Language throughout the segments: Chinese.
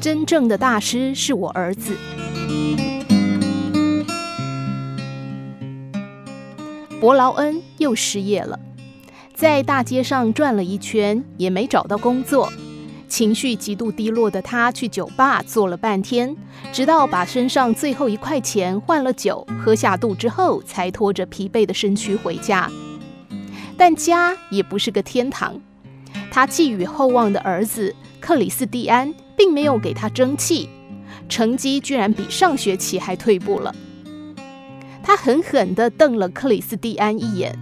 真正的大师是我儿子。伯劳恩又失业了，在大街上转了一圈，也没找到工作。情绪极度低落的他去酒吧坐了半天，直到把身上最后一块钱换了酒，喝下肚之后，才拖着疲惫的身躯回家。但家也不是个天堂，他寄予厚望的儿子克里斯蒂安并没有给他争气，成绩居然比上学期还退步了。他狠狠地瞪了克里斯蒂安一眼，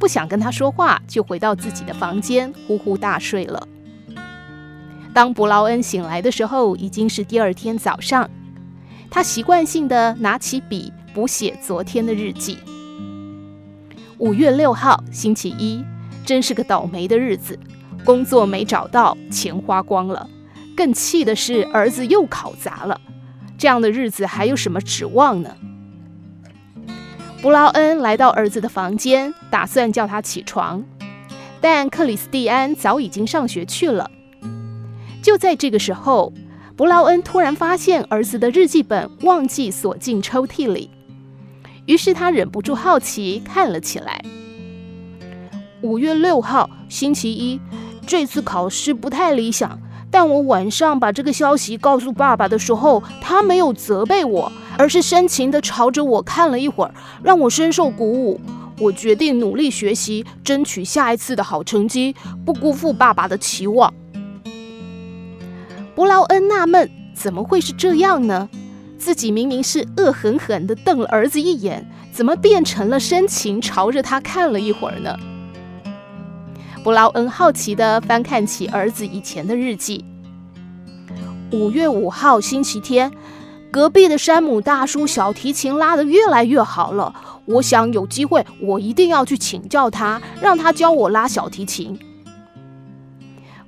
不想跟他说话，就回到自己的房间呼呼大睡了。当布劳恩醒来的时候，已经是第二天早上。他习惯性地拿起笔，补写昨天的日记。五月六号，星期一，真是个倒霉的日子，工作没找到，钱花光了。更气的是，儿子又考砸了。这样的日子还有什么指望呢？布劳恩来到儿子的房间，打算叫他起床，但克里斯蒂安早已经上学去了。就在这个时候，布劳恩突然发现儿子的日记本忘记锁进抽屉里，于是他忍不住好奇看了起来。五月六号，星期一，这次考试不太理想，但我晚上把这个消息告诉爸爸的时候，他没有责备我，而是深情地朝着我看了一会儿，让我深受鼓舞。我决定努力学习，争取下一次的好成绩，不辜负爸爸的期望。伯劳恩纳闷，怎么会是这样呢？自己明明是恶狠狠地瞪了儿子一眼，怎么变成了深情朝着他看了一会儿呢？伯劳恩好奇地翻看起儿子以前的日记。五月五号，星期天，隔壁的山姆大叔小提琴拉得越来越好了。我想有机会，我一定要去请教他，让他教我拉小提琴。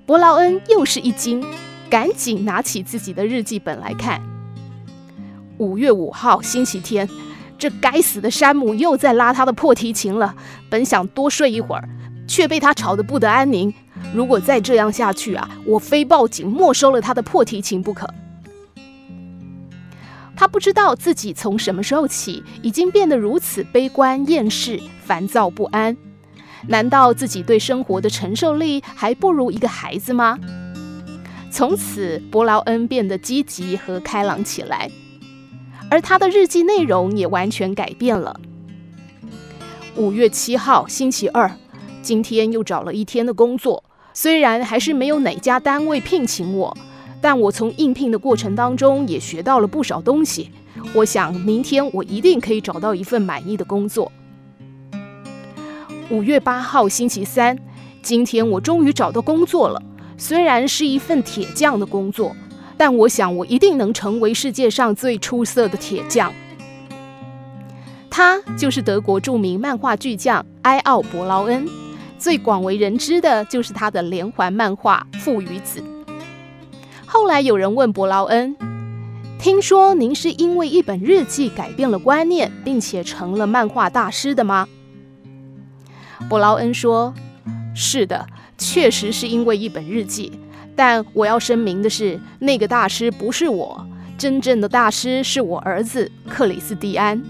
伯劳恩又是一惊。赶紧拿起自己的日记本来看。五月五号，星期天，这该死的山姆又在拉他的破提琴了。本想多睡一会儿，却被他吵得不得安宁。如果再这样下去啊，我非报警没收了他的破提琴不可。他不知道自己从什么时候起，已经变得如此悲观厌世、烦躁不安。难道自己对生活的承受力还不如一个孩子吗？从此，伯劳恩变得积极和开朗起来，而他的日记内容也完全改变了。五月七号，星期二，今天又找了一天的工作，虽然还是没有哪家单位聘请我，但我从应聘的过程当中也学到了不少东西。我想，明天我一定可以找到一份满意的工作。五月八号，星期三，今天我终于找到工作了。虽然是一份铁匠的工作，但我想我一定能成为世界上最出色的铁匠。他就是德国著名漫画巨匠埃奥·伯劳恩，最广为人知的就是他的连环漫画《父与子》。后来有人问伯劳恩：“听说您是因为一本日记改变了观念，并且成了漫画大师的吗？”伯劳恩说：“是的。”确实是因为一本日记，但我要声明的是，那个大师不是我，真正的大师是我儿子克里斯蒂安。